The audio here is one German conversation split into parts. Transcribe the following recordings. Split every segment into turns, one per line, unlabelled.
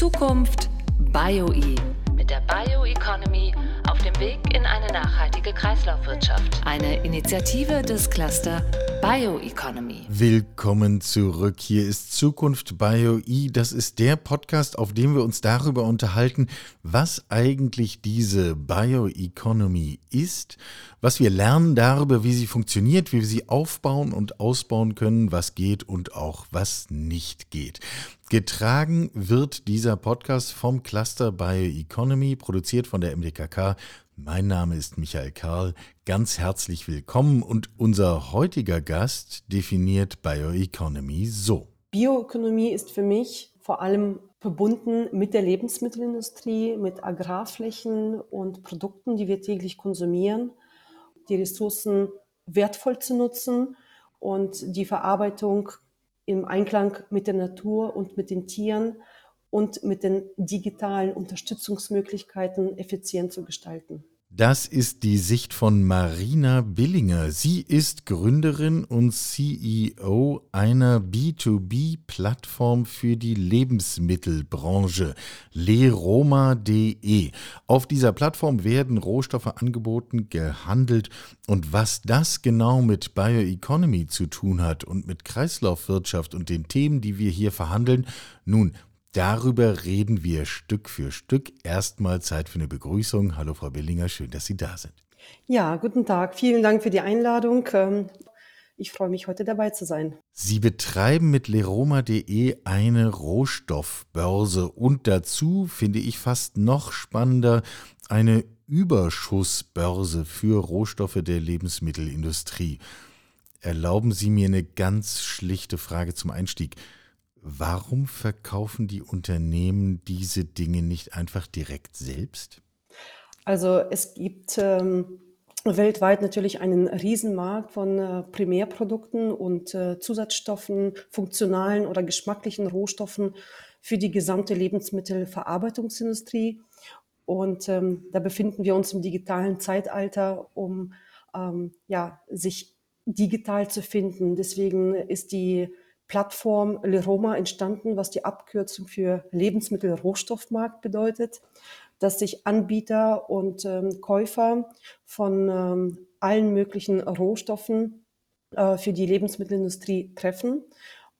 Zukunft BioE mit der Bioeconomy auf dem Weg in eine nachhaltige Kreislaufwirtschaft. Eine Initiative des Cluster Bioeconomy.
Willkommen zurück. Hier ist Zukunft BioE. Das ist der Podcast, auf dem wir uns darüber unterhalten, was eigentlich diese Bioeconomy ist, was wir lernen darüber, wie sie funktioniert, wie wir sie aufbauen und ausbauen können, was geht und auch was nicht geht. Getragen wird dieser Podcast vom Cluster Bioeconomy, produziert von der MDKK. Mein Name ist Michael Karl. Ganz herzlich willkommen und unser heutiger Gast definiert Bioeconomy so.
Bioökonomie ist für mich vor allem verbunden mit der Lebensmittelindustrie, mit Agrarflächen und Produkten, die wir täglich konsumieren, die Ressourcen wertvoll zu nutzen und die Verarbeitung im Einklang mit der Natur und mit den Tieren und mit den digitalen Unterstützungsmöglichkeiten effizient zu gestalten.
Das ist die Sicht von Marina Billinger. Sie ist Gründerin und CEO einer B2B-Plattform für die Lebensmittelbranche, leroma.de. Auf dieser Plattform werden Rohstoffe angeboten, gehandelt und was das genau mit Bioeconomy zu tun hat und mit Kreislaufwirtschaft und den Themen, die wir hier verhandeln, nun, Darüber reden wir Stück für Stück. Erstmal Zeit für eine Begrüßung. Hallo Frau Billinger, schön, dass Sie da sind.
Ja, guten Tag. Vielen Dank für die Einladung. Ähm, ich freue mich, heute dabei zu sein.
Sie betreiben mit leroma.de eine Rohstoffbörse und dazu finde ich fast noch spannender eine Überschussbörse für Rohstoffe der Lebensmittelindustrie. Erlauben Sie mir eine ganz schlichte Frage zum Einstieg. Warum verkaufen die Unternehmen diese Dinge nicht einfach direkt selbst?
Also es gibt ähm, weltweit natürlich einen Riesenmarkt von äh, Primärprodukten und äh, Zusatzstoffen, funktionalen oder geschmacklichen Rohstoffen für die gesamte Lebensmittelverarbeitungsindustrie. Und ähm, da befinden wir uns im digitalen Zeitalter, um ähm, ja, sich digital zu finden. Deswegen ist die Plattform Leroma entstanden, was die Abkürzung für Lebensmittelrohstoffmarkt bedeutet, dass sich Anbieter und ähm, Käufer von ähm, allen möglichen Rohstoffen äh, für die Lebensmittelindustrie treffen.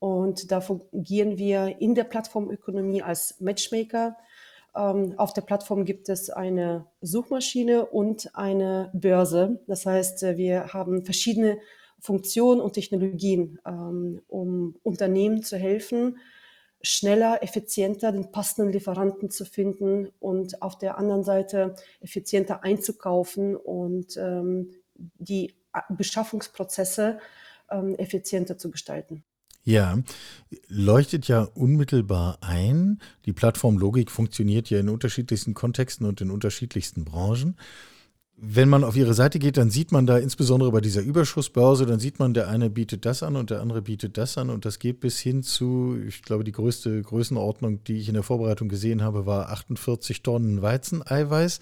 Und da fungieren wir in der Plattformökonomie als Matchmaker. Ähm, auf der Plattform gibt es eine Suchmaschine und eine Börse. Das heißt, äh, wir haben verschiedene Funktionen und Technologien, ähm, um Unternehmen zu helfen, schneller, effizienter den passenden Lieferanten zu finden und auf der anderen Seite effizienter einzukaufen und ähm, die Beschaffungsprozesse ähm, effizienter zu gestalten.
Ja, leuchtet ja unmittelbar ein. Die Plattformlogik funktioniert ja in unterschiedlichsten Kontexten und in unterschiedlichsten Branchen. Wenn man auf ihre Seite geht, dann sieht man da insbesondere bei dieser Überschussbörse, dann sieht man, der eine bietet das an und der andere bietet das an und das geht bis hin zu, ich glaube, die größte Größenordnung, die ich in der Vorbereitung gesehen habe, war 48 Tonnen Weizeneiweiß.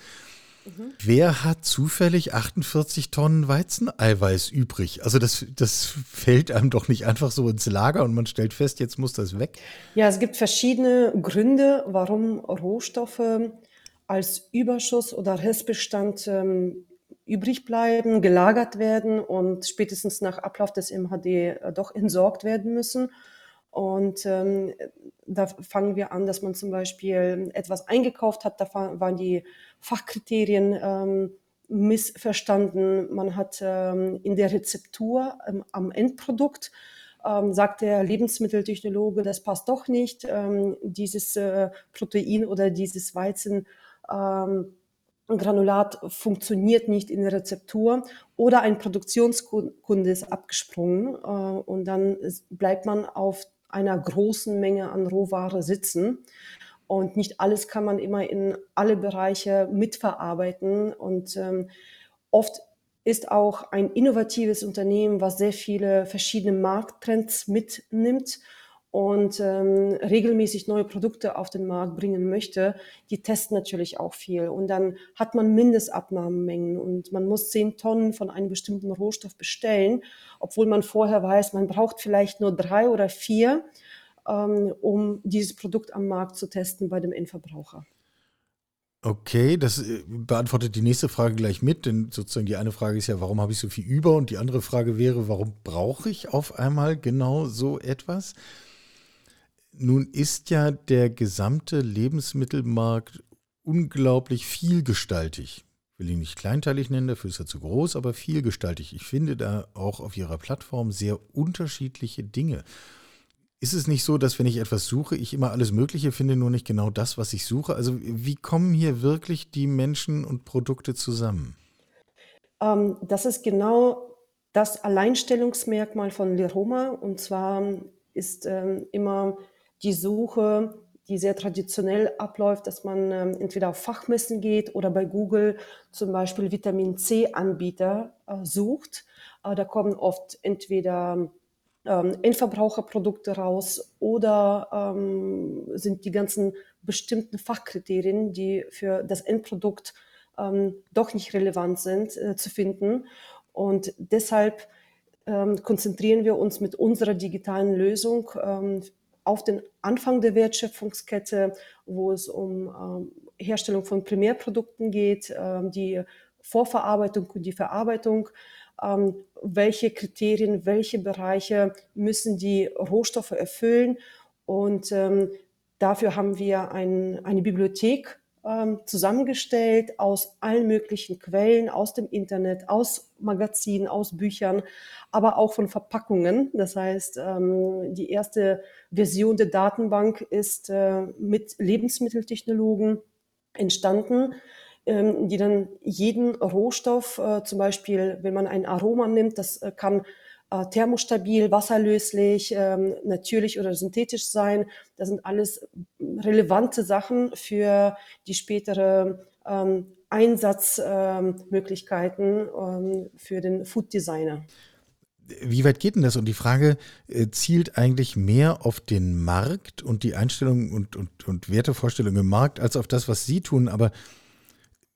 Mhm. Wer hat zufällig 48 Tonnen Weizeneiweiß übrig? Also das, das fällt einem doch nicht einfach so ins Lager und man stellt fest, jetzt muss das weg.
Ja, es gibt verschiedene Gründe, warum Rohstoffe als Überschuss oder Restbestand ähm, übrig bleiben, gelagert werden und spätestens nach Ablauf des MHD äh, doch entsorgt werden müssen. Und ähm, da fangen wir an, dass man zum Beispiel etwas eingekauft hat, da waren die Fachkriterien ähm, missverstanden. Man hat ähm, in der Rezeptur ähm, am Endprodukt ähm, sagt der Lebensmitteltechnologe, das passt doch nicht, ähm, dieses äh, Protein oder dieses Weizen ähm, Granulat funktioniert nicht in der Rezeptur oder ein Produktionskunde ist abgesprungen äh, und dann ist, bleibt man auf einer großen Menge an Rohware sitzen. Und nicht alles kann man immer in alle Bereiche mitverarbeiten. Und ähm, oft ist auch ein innovatives Unternehmen, was sehr viele verschiedene Markttrends mitnimmt und ähm, regelmäßig neue Produkte auf den Markt bringen möchte, die testen natürlich auch viel. Und dann hat man Mindestabnahmemengen und man muss zehn Tonnen von einem bestimmten Rohstoff bestellen, obwohl man vorher weiß, man braucht vielleicht nur drei oder vier. ähm, um dieses Produkt am Markt zu testen bei dem Endverbraucher.
Okay, das äh, beantwortet die nächste Frage gleich mit, denn sozusagen die eine Frage ist ja, warum habe ich so viel über? Und die andere Frage wäre, warum brauche ich auf einmal genau so etwas? Nun ist ja der gesamte Lebensmittelmarkt unglaublich vielgestaltig. Ich will ihn nicht kleinteilig nennen, dafür ist er zu groß, aber vielgestaltig. Ich finde da auch auf Ihrer Plattform sehr unterschiedliche Dinge. Ist es nicht so, dass wenn ich etwas suche, ich immer alles Mögliche finde, nur nicht genau das, was ich suche? Also wie kommen hier wirklich die Menschen und Produkte zusammen?
Ähm, das ist genau das Alleinstellungsmerkmal von Leroma. Und zwar ist ähm, immer die Suche, die sehr traditionell abläuft, dass man ähm, entweder auf Fachmessen geht oder bei Google zum Beispiel Vitamin C-Anbieter äh, sucht. Äh, da kommen oft entweder ähm, Endverbraucherprodukte raus oder ähm, sind die ganzen bestimmten Fachkriterien, die für das Endprodukt ähm, doch nicht relevant sind, äh, zu finden. Und deshalb ähm, konzentrieren wir uns mit unserer digitalen Lösung ähm, auf den Anfang der Wertschöpfungskette, wo es um ähm, Herstellung von Primärprodukten geht, die Vorverarbeitung und die Verarbeitung ähm, welche Kriterien, welche Bereiche müssen die Rohstoffe erfüllen. Und ähm, dafür haben wir ein, eine Bibliothek ähm, zusammengestellt aus allen möglichen Quellen, aus dem Internet, aus Magazinen, aus Büchern, aber auch von Verpackungen. Das heißt, ähm, die erste Version der Datenbank ist äh, mit Lebensmitteltechnologen entstanden ähm, die dann jeden Rohstoff, äh, zum Beispiel, wenn man ein Aroma nimmt, das äh, kann äh, thermostabil, wasserlöslich, ähm, natürlich oder synthetisch sein. Das sind alles relevante Sachen für die spätere ähm, Einsatzmöglichkeiten für den Food Designer.
Wie weit geht denn das? Und die Frage zielt eigentlich mehr auf den Markt und die Einstellungen und, und, und Wertevorstellungen im Markt als auf das, was Sie tun. Aber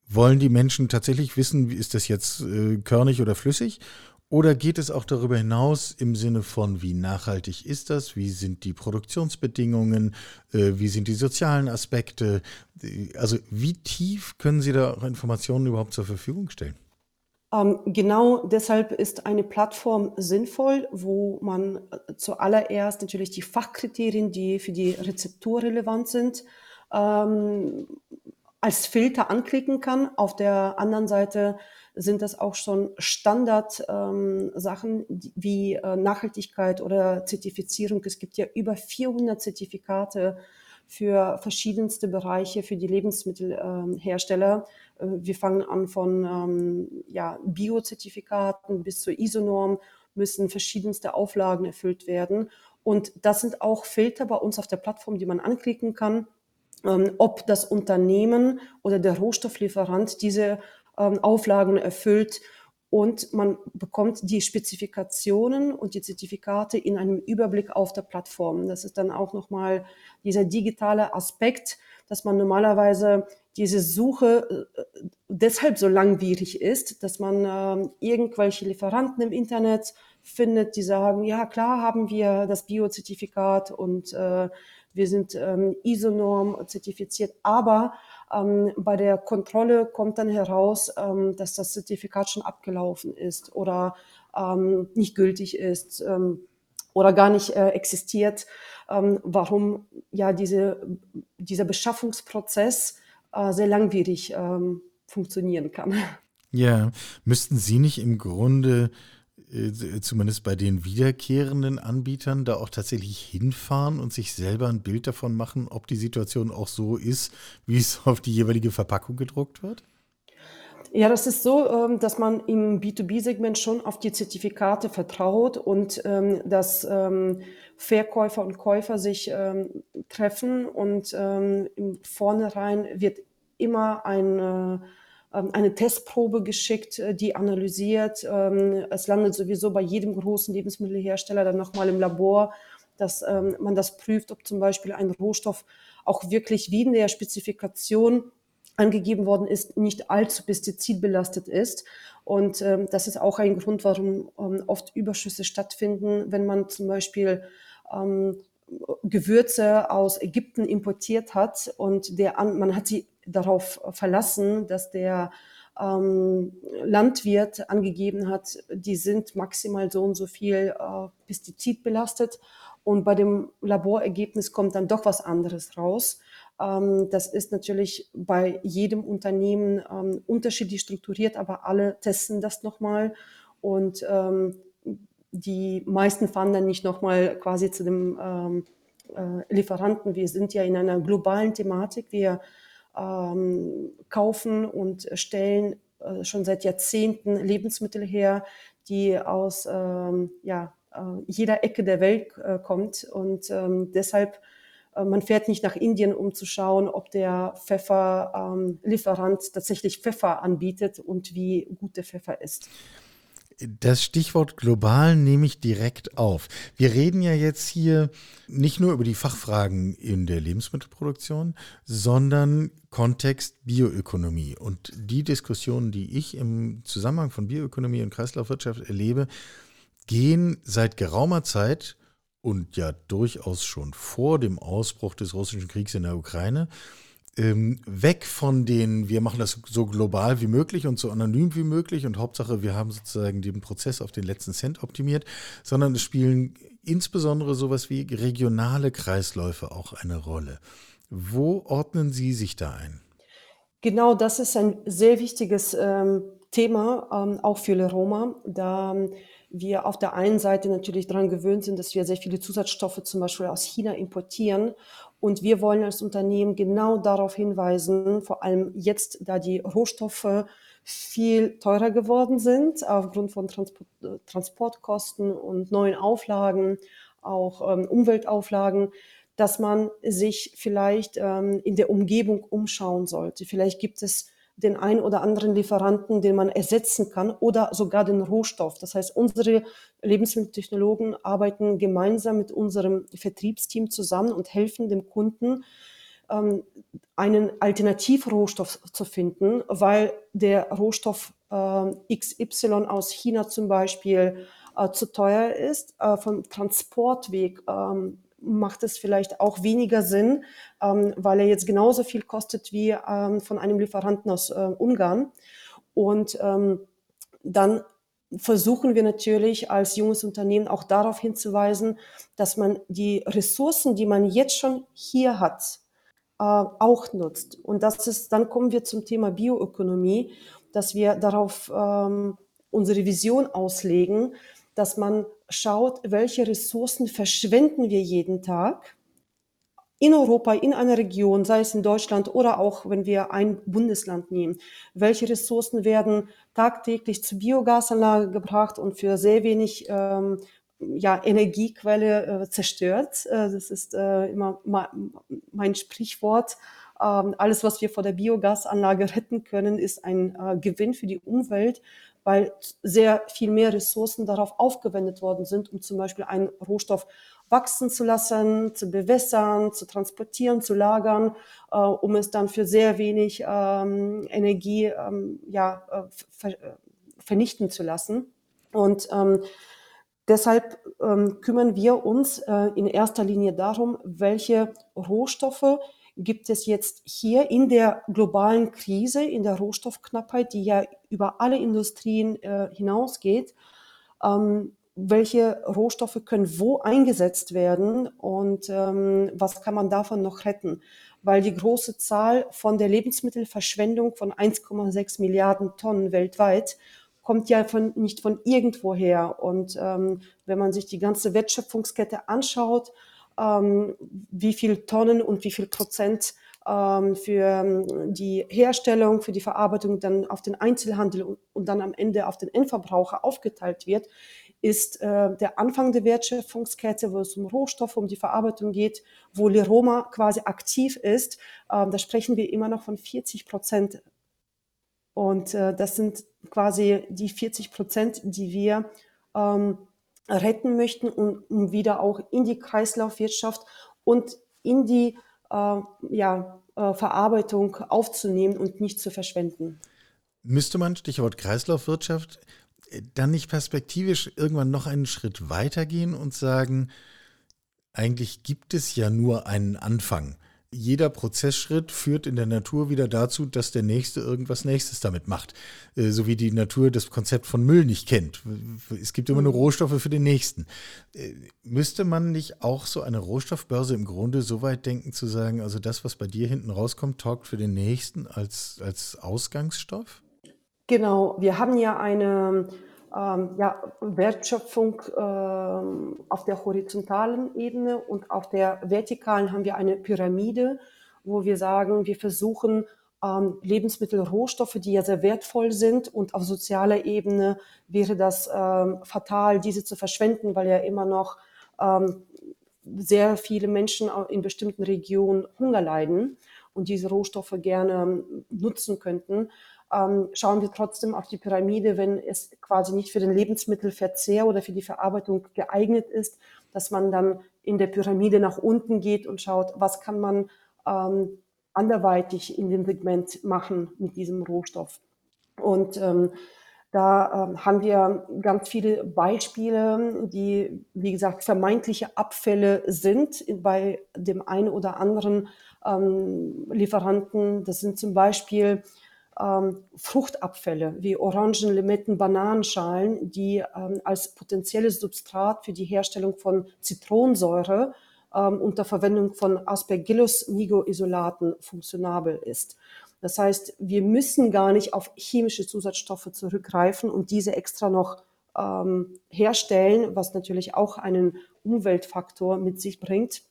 wollen die Menschen tatsächlich wissen, wie ist das jetzt äh, körnig oder flüssig? Oder geht es auch darüber hinaus im Sinne von, wie nachhaltig ist das? Wie sind die Produktionsbedingungen? Äh, wie sind die sozialen Aspekte? Also wie tief können Sie da Informationen überhaupt zur Verfügung stellen?
Ähm, genau deshalb ist eine Plattform sinnvoll, wo man äh, zuallererst natürlich die Fachkriterien, die für die Rezeptur relevant sind, ähm, als Filter anklicken kann. Auf der anderen Seite sind das auch schon Standard-Sachen ähm, wie äh, Nachhaltigkeit oder Zertifizierung. Es gibt ja über 400 Zertifikate für verschiedenste Bereiche für die Lebensmittelhersteller. Äh, wir fangen an von ähm, ja, Bio-Zertifikaten bis zur ISO-Norm müssen verschiedenste Auflagen erfüllt werden. Und das sind auch Filter bei uns auf der Plattform, die man anklicken kann ähm, ob das Unternehmen oder der Rohstofflieferant diese Auflagen erfüllt. Und man bekommt die Spezifikationen und die Zertifikate in einem Überblick auf der Plattform. Das ist dann auch nochmal dieser digitale Aspekt, dass man normalerweise diese Suche äh, deshalb so langwierig ist, dass man äh, irgendwelche Lieferanten im Internet findet, die sagen, ja klar haben wir das Biozertifikat und äh, wir sind ähm, ISO-Norm zertifiziert, aber ähm, bei der Kontrolle kommt dann heraus, ähm, dass das Zertifikat schon abgelaufen ist oder ähm, nicht gültig ist ähm, oder gar nicht äh, existiert. Ähm, warum ja diese, dieser Beschaffungsprozess äh, sehr langwierig ähm, funktionieren kann.
Ja, müssten Sie nicht im Grunde zumindest bei den wiederkehrenden Anbietern, da auch tatsächlich hinfahren und sich selber ein Bild davon machen, ob die Situation auch so ist, wie es auf die jeweilige Verpackung gedruckt wird?
Ja, das ist so, ähm, dass man im B2B-Segment schon auf die Zertifikate vertraut und ähm, dass ähm, Verkäufer und Käufer sich treffen und im Vornherein wird immer ein äh, eine Testprobe geschickt, äh, die analysiert. Ähm, es landet sowieso bei jedem großen Lebensmittelhersteller dann nochmal im Labor, dass ähm, man das prüft, ob zum Beispiel ein Rohstoff auch wirklich wie in der Spezifikation angegeben worden ist, nicht allzu pestizidbelastet ist. Und ähm, das ist auch ein Grund, warum ähm, oft Überschüsse stattfinden, wenn man zum Beispiel ähm, Gewürze aus Ägypten importiert hat und der, man hat sie darauf verlassen, dass der ähm, Landwirt angegeben hat, die sind maximal so und so viel äh, Pestizid belastet und bei dem Laborergebnis kommt dann doch was anderes raus. Ähm, das ist natürlich bei jedem Unternehmen ähm, unterschiedlich strukturiert, aber alle testen das nochmal und ähm, die meisten fahren dann nicht nochmal quasi zu dem ähm, äh, Lieferanten. Wir sind ja in einer globalen Thematik. Wir ähm, kaufen und stellen äh, schon seit Jahrzehnten Lebensmittel her, die aus ähm, ja, äh, jeder Ecke der Welt äh, kommt. Und ähm, deshalb, äh, man fährt nicht nach Indien, um zu schauen, ob der Pfefferlieferant ähm, tatsächlich Pfeffer anbietet und wie gut der Pfeffer ist.
Das Stichwort global nehme ich direkt auf. Wir reden ja jetzt hier nicht nur über die Fachfragen in der Lebensmittelproduktion, sondern Kontext Bioökonomie. Und die Diskussionen, die ich im Zusammenhang von Bioökonomie und Kreislaufwirtschaft erlebe, gehen seit geraumer Zeit und ja durchaus schon vor dem Ausbruch des russischen Kriegs in der Ukraine ähm, weg von den, wir machen das so global wie möglich und so anonym wie möglich und Hauptsache, wir haben sozusagen den Prozess auf den letzten Cent optimiert, sondern es spielen insbesondere sowas wie regionale Kreisläufe auch eine Rolle. Wo ordnen Sie sich da ein?
Genau, das ist ein sehr wichtiges ähm, Thema, ähm, auch für Le Roma, da wir auf der einen Seite natürlich daran gewöhnt sind, dass wir sehr viele Zusatzstoffe zum Beispiel aus China importieren und wir wollen als Unternehmen genau darauf hinweisen, vor allem jetzt, da die Rohstoffe viel teurer geworden sind, aufgrund von Transport, Transportkosten und neuen Auflagen, auch ähm, Umweltauflagen, dass man sich vielleicht ähm, in der Umgebung umschauen sollte. Vielleicht gibt es den ein oder anderen Lieferanten, den man ersetzen kann oder sogar den Rohstoff. Das heißt, unsere Lebensmitteltechnologen arbeiten gemeinsam mit unserem Vertriebsteam zusammen und helfen dem Kunden, ähm, einen Alternativrohstoff zu finden, weil der Rohstoff äh, XY aus China zum Beispiel äh, zu teuer ist, äh, vom Transportweg ähm, macht es vielleicht auch weniger Sinn, ähm, weil er jetzt genauso viel kostet wie ähm, von einem Lieferanten aus äh, Ungarn. Und ähm, dann versuchen wir natürlich als junges Unternehmen auch darauf hinzuweisen, dass man die Ressourcen, die man jetzt schon hier hat, äh, auch nutzt. Und das ist, dann kommen wir zum Thema Bioökonomie, dass wir darauf ähm, unsere Vision auslegen, dass man schaut, welche Ressourcen verschwenden wir jeden Tag in Europa, in einer Region, sei es in Deutschland oder auch wenn wir ein Bundesland nehmen. Welche Ressourcen werden tagtäglich zur Biogasanlage gebracht und für sehr wenig ähm, ja, Energiequelle äh, zerstört? Äh, das ist äh, immer mein Sprichwort. Ähm, alles, was wir vor der Biogasanlage retten können, ist ein äh, Gewinn für die Umwelt weil sehr viel mehr Ressourcen darauf aufgewendet worden sind, um zum Beispiel einen Rohstoff wachsen zu lassen, zu bewässern, zu transportieren, zu lagern, äh, um es dann für sehr wenig ähm, Energie ähm, ja, äh, ver äh, vernichten zu lassen. Und ähm, deshalb ähm, kümmern wir uns äh, in erster Linie darum, welche Rohstoffe gibt es jetzt hier in der globalen Krise, in der Rohstoffknappheit, die ja über alle Industrien äh, hinausgeht, ähm, welche Rohstoffe können wo eingesetzt werden und ähm, was kann man davon noch retten? Weil die große Zahl von der Lebensmittelverschwendung von 1,6 Milliarden Tonnen weltweit kommt ja von, nicht von irgendwoher. Und ähm, wenn man sich die ganze Wertschöpfungskette anschaut, wie viel Tonnen und wie viel Prozent ähm, für ähm, die Herstellung, für die Verarbeitung dann auf den Einzelhandel und, dann am Ende auf den Endverbraucher aufgeteilt wird, ist äh, der Anfang der Wertschöpfungskette, wo es um Rohstoffe, um die Verarbeitung geht, wo Liroma quasi aktiv ist. Ähm, da sprechen wir immer noch von 40 Prozent. Und äh, das sind quasi die 40 Prozent, die wir ähm, retten möchten, um, um wieder auch in die Kreislaufwirtschaft und in die äh, ja, äh, Verarbeitung aufzunehmen und nicht zu verschwenden.
Müsste man, Stichwort Kreislaufwirtschaft, dann nicht perspektivisch irgendwann noch einen Schritt weitergehen und sagen, eigentlich gibt es ja nur einen Anfang jeder Prozessschritt führt in der Natur wieder dazu, dass der Nächste irgendwas Nächstes damit macht. Äh, so wie die Natur das Konzept von Müll nicht kennt. Es gibt immer nur mhm. Rohstoffe für den Nächsten. Äh, müsste man nicht auch so eine Rohstoffbörse im Grunde so weit denken zu sagen, also das, was bei dir hinten rauskommt, taugt für den Nächsten als, als Ausgangsstoff?
Genau, wir haben ja eine ähm, ja, Wertschöpfung ähm, auf der horizontalen Ebene und auf der vertikalen haben wir eine Pyramide, wo wir sagen, wir versuchen ähm, Lebensmittel, Rohstoffe, die ja sehr wertvoll sind und auf sozialer Ebene wäre das ähm, fatal, diese zu verschwenden, weil ja immer noch ähm, sehr viele Menschen in bestimmten Regionen Hunger leiden und diese Rohstoffe gerne nutzen könnten ähm, schauen wir trotzdem auf die Pyramide, wenn es quasi nicht für den Lebensmittelverzehr oder für die Verarbeitung geeignet ist, dass man dann in der Pyramide nach unten geht und schaut, was kann man ähm, anderweitig in dem Segment machen mit diesem Rohstoff. Und ähm, da ähm, haben wir ganz viele Beispiele, die, wie gesagt, vermeintliche Abfälle sind bei dem einen oder anderen ähm, Lieferanten. Das sind zum Beispiel ähm, Fruchtabfälle wie Orangen, Limetten, Bananenschalen, die ähm, als potenzielles Substrat für die Herstellung von Zitronensäure ähm, unter Verwendung von Aspergillus-Nigo-Isolaten funktionabel ist. Das heißt, wir müssen gar nicht auf chemische Zusatzstoffe zurückgreifen und diese extra noch ähm, herstellen, was natürlich auch einen Umweltfaktor mit sich bringt.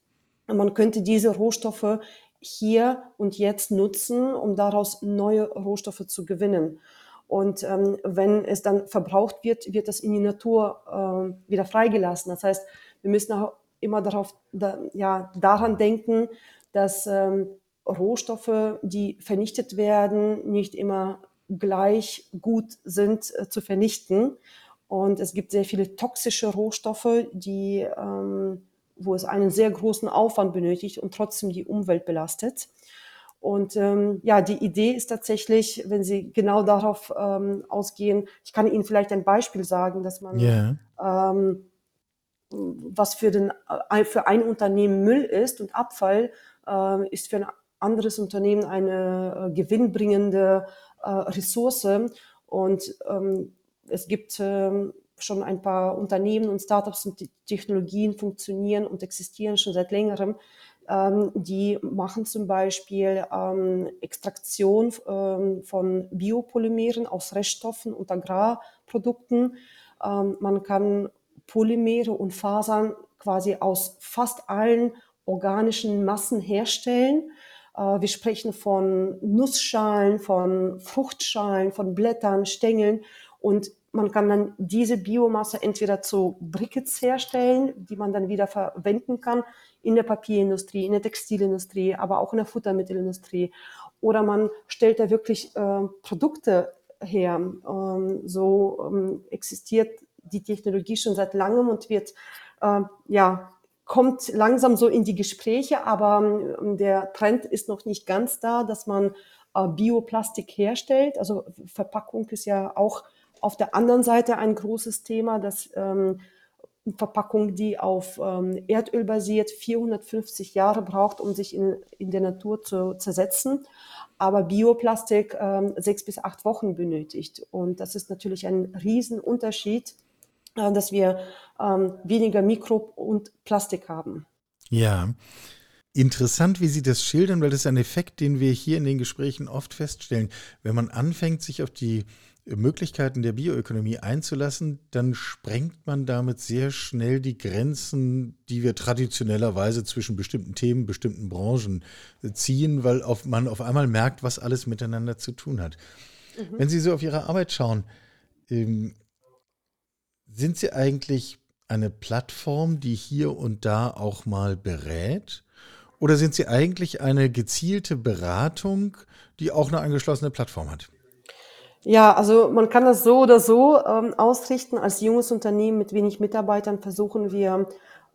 Man könnte diese Rohstoffe hier und jetzt nutzen, um daraus neue Rohstoffe zu gewinnen. Und ähm, wenn es dann verbraucht wird, wird das in die Natur äh, wieder freigelassen. Das heißt, wir müssen auch immer darauf, da, ja, daran denken, dass ähm, Rohstoffe, die vernichtet werden, nicht immer gleich gut sind äh, zu vernichten. Und es gibt sehr viele toxische Rohstoffe, die ähm, wo es einen sehr großen Aufwand benötigt und trotzdem die Umwelt belastet. Und ähm, ja, die Idee ist tatsächlich, wenn Sie genau darauf ähm, ausgehen, ich kann Ihnen vielleicht ein Beispiel sagen, dass man yeah. ähm, was für, den, äh, für ein Unternehmen Müll ist und Abfall äh, ist für ein anderes Unternehmen eine äh, gewinnbringende äh, Ressource. Und ähm, es gibt ähm, schon ein paar Unternehmen und Startups und Technologien funktionieren und existieren schon seit längerem. Ähm, die machen zum Beispiel ähm, Extraktion ähm, von Biopolymeren aus Reststoffen und Agrarprodukten. Ähm, man kann Polymere und Fasern quasi aus fast allen organischen Massen herstellen. Äh, wir sprechen von Nussschalen, von Fruchtschalen, von Blättern, Stängeln und man kann dann diese Biomasse entweder zu Brickets herstellen, die man dann wieder verwenden kann in der Papierindustrie, in der Textilindustrie, aber auch in der Futtermittelindustrie. Oder man stellt da wirklich äh, Produkte her. Ähm, so ähm, existiert die Technologie schon seit langem und wird, äh, ja, kommt langsam so in die Gespräche, aber ähm, der Trend ist noch nicht ganz da, dass man äh, Bioplastik herstellt. Also Verpackung ist ja auch auf der anderen Seite ein großes Thema, dass ähm, Verpackung, die auf ähm, Erdöl basiert, 450 Jahre braucht, um sich in, in der Natur zu zersetzen, aber Bioplastik ähm, sechs bis acht Wochen benötigt. Und das ist natürlich ein Riesenunterschied, äh, dass wir ähm, weniger Mikro- und Plastik haben.
Ja. Interessant, wie Sie das schildern, weil das ist ein Effekt, den wir hier in den Gesprächen oft feststellen. Wenn man anfängt, sich auf die Möglichkeiten der Bioökonomie einzulassen, dann sprengt man damit sehr schnell die Grenzen, die wir traditionellerweise zwischen bestimmten Themen, bestimmten Branchen ziehen, weil auf, man auf einmal merkt, was alles miteinander zu tun hat. Mhm. Wenn Sie so auf Ihre Arbeit schauen, ähm, sind Sie eigentlich eine Plattform, die hier und da auch mal berät? Oder sind Sie eigentlich eine gezielte Beratung, die auch eine angeschlossene Plattform hat?
Ja, also man kann das so oder so ähm, ausrichten. Als junges Unternehmen mit wenig Mitarbeitern versuchen wir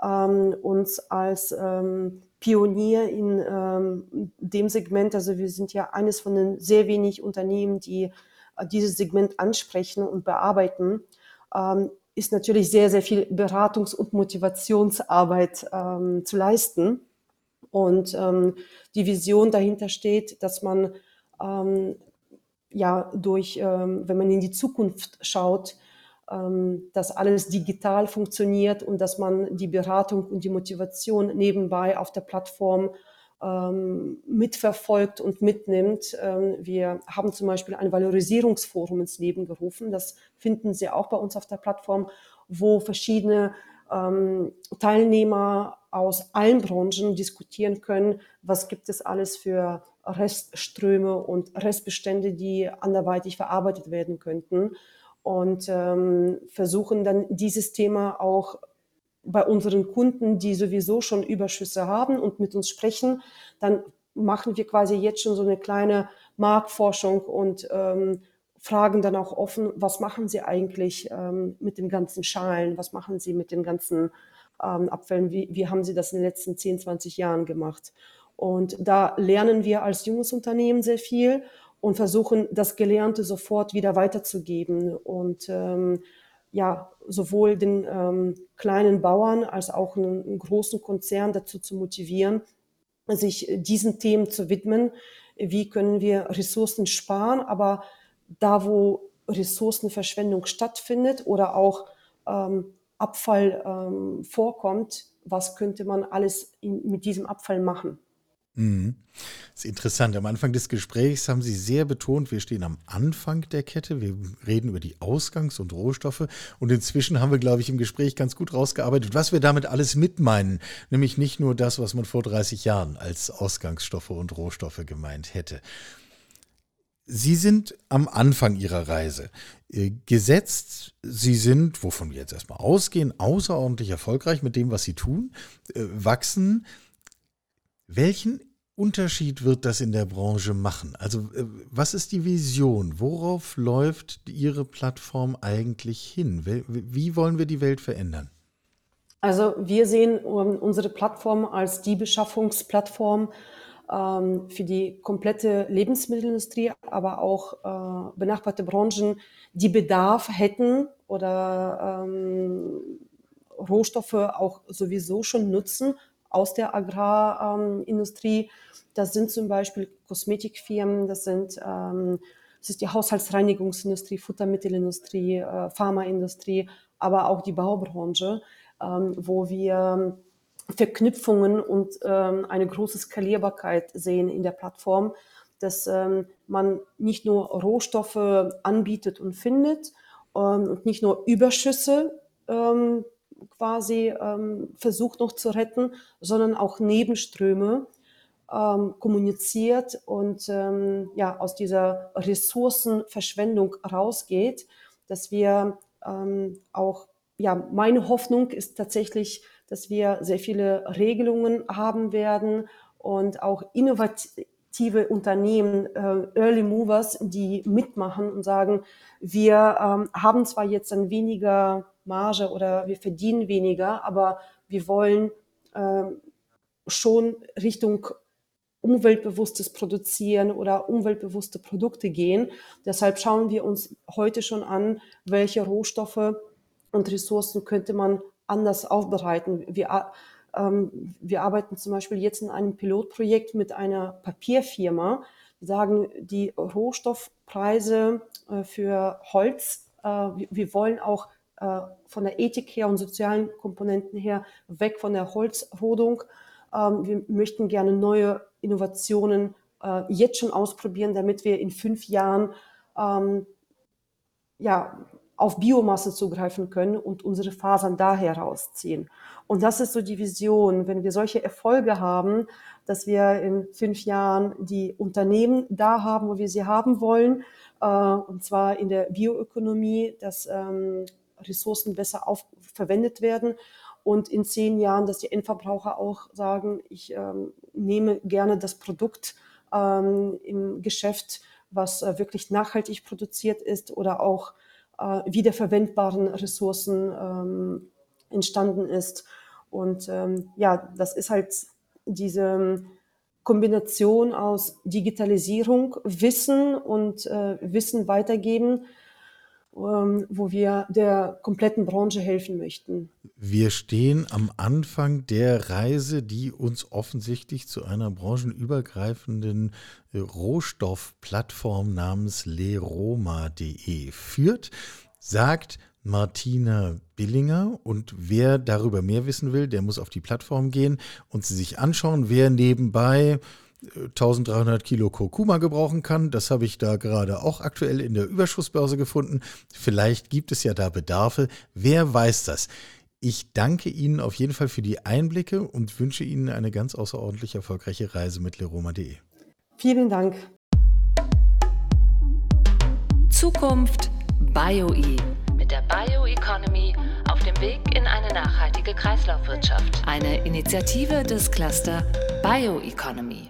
ähm, uns als ähm, Pionier in ähm, dem Segment, also wir sind ja eines von den sehr wenig Unternehmen, die äh, dieses Segment ansprechen und bearbeiten. Ähm, ist natürlich sehr, sehr viel Beratungs- und Motivationsarbeit ähm, zu leisten. Und ähm, die Vision dahinter steht, dass man ähm, ja durch, ähm, wenn man in die Zukunft schaut, ähm, dass alles digital funktioniert und dass man die Beratung und die Motivation nebenbei auf der Plattform ähm, mitverfolgt und mitnimmt. Wir haben zum Beispiel ein Valorisierungsforum ins Leben gerufen. Das finden Sie auch bei uns auf der Plattform, wo verschiedene Teilnehmer aus allen Branchen diskutieren können, was gibt es alles für Restströme und Restbestände, die anderweitig verarbeitet werden könnten. Und ähm, versuchen dann dieses Thema auch bei unseren Kunden, die sowieso schon Überschüsse haben und mit uns sprechen, dann machen wir quasi jetzt schon so eine kleine Marktforschung und ähm, fragen dann auch offen, was machen Sie eigentlich ähm, mit den ganzen Schalen, was machen Sie mit den ganzen ähm, Abfällen, wie, wie haben Sie das in den letzten 10, 20 Jahren gemacht? Und da lernen wir als junges Unternehmen sehr viel und versuchen, das Gelernte sofort wieder weiterzugeben. Und ähm, ja, sowohl den ähm, kleinen Bauern als auch einen, einen, großen Konzern dazu zu motivieren, sich diesen Themen zu widmen. Wie können wir Ressourcen sparen, aber da, wo Ressourcenverschwendung stattfindet oder auch ähm, Abfall ähm, vorkommt, was könnte man alles in, mit diesem Abfall machen?
Mhm. Das ist interessant. Am Anfang des Gesprächs haben Sie sehr betont, wir stehen am Anfang der Kette. Wir reden über die Ausgangs- und Rohstoffe. Und inzwischen haben wir, glaube ich, im Gespräch ganz gut rausgearbeitet, was wir damit alles mitmeinen. Nämlich nicht nur das, was man vor 30 Jahren als Ausgangsstoffe und Rohstoffe gemeint hätte. Sie sind am Anfang Ihrer Reise. Äh, gesetzt, Sie sind, wovon wir jetzt erstmal ausgehen, außerordentlich erfolgreich mit dem, was Sie tun, äh, wachsen. Welchen Unterschied wird das in der Branche machen? Also äh, was ist die Vision? Worauf läuft Ihre Plattform eigentlich hin? Wie wollen wir die Welt verändern?
Also wir sehen unsere Plattform als die Beschaffungsplattform ähm, für die komplette Lebensmittelindustrie, aber auch äh, benachbarte Branchen, die Bedarf hätten oder ähm, Rohstoffe auch sowieso schon nutzen aus der Agrarindustrie. Das sind zum Beispiel Kosmetikfirmen, das sind ähm, das ist die Haushaltsreinigungsindustrie, Futtermittelindustrie, äh, Pharmaindustrie, aber auch die Baubranche, ähm, wo wir Verknüpfungen und ähm, eine große Skalierbarkeit sehen in der Plattform, dass man nicht nur Rohstoffe anbietet und findet und nicht nur Überschüsse quasi ähm, versucht noch zu retten, sondern auch Nebenströme ähm, kommuniziert und ähm, ja aus dieser Ressourcenverschwendung rausgeht, dass wir ähm, auch ja meine Hoffnung ist tatsächlich, dass wir sehr viele Regelungen haben werden und auch innovative Unternehmen, äh, Early Movers, die mitmachen und sagen, wir ähm, haben zwar jetzt ein weniger Marge oder wir verdienen weniger, aber wir wollen äh, schon Richtung umweltbewusstes Produzieren oder umweltbewusste Produkte gehen. Deshalb schauen wir uns heute schon an, welche Rohstoffe und Ressourcen könnte man anders aufbereiten. Wir, ähm, wir arbeiten zum Beispiel jetzt in einem Pilotprojekt mit einer Papierfirma. Die sagen, die Rohstoffpreise äh, für Holz, äh, wir, wollen auch äh, von der Ethik her und sozialen Komponenten her weg von der Holzrodung. Ähm, wir möchten gerne neue Innovationen jetzt schon ausprobieren, damit wir in fünf Jahren ähm, ja, auf Biomasse zugreifen können und unsere Fasern daher rausziehen. Und das ist so die Vision, wenn wir solche Erfolge haben, dass wir in fünf Jahren die Unternehmen da haben, wo wir sie haben wollen, äh, und zwar in der Bioökonomie, dass ähm, Ressourcen besser auf, verwendet werden und in zehn Jahren, dass die Endverbraucher auch sagen, ich ähm, nehme gerne das Produkt ähm, im Geschäft, was äh, wirklich nachhaltig produziert ist oder auch äh, wiederverwendbaren Ressourcen ähm, entstanden ist. Und ähm, ja, das ist halt diese Kombination aus Digitalisierung, Wissen und äh, Wissen weitergeben wo wir der kompletten Branche helfen möchten.
Wir stehen am Anfang der Reise, die uns offensichtlich zu einer branchenübergreifenden äh, Rohstoffplattform namens leroma.de führt, sagt Martina Billinger. Und wer darüber mehr wissen will, der muss auf die Plattform gehen und sie sich anschauen, wer nebenbei 1300 Kilo Kurkuma gebrauchen kann. Das habe ich da gerade auch aktuell in der Überschussbörse gefunden. Vielleicht gibt es ja da Bedarfe. Wer weiß das? Ich danke Ihnen auf jeden Fall für die Einblicke und wünsche Ihnen eine ganz außerordentlich erfolgreiche Reise mit leroma.de.
Vielen Dank.
Zukunft BioE mit der Bioeconomy auf dem Weg in eine nachhaltige Kreislaufwirtschaft. Eine Initiative des Cluster Bioeconomy.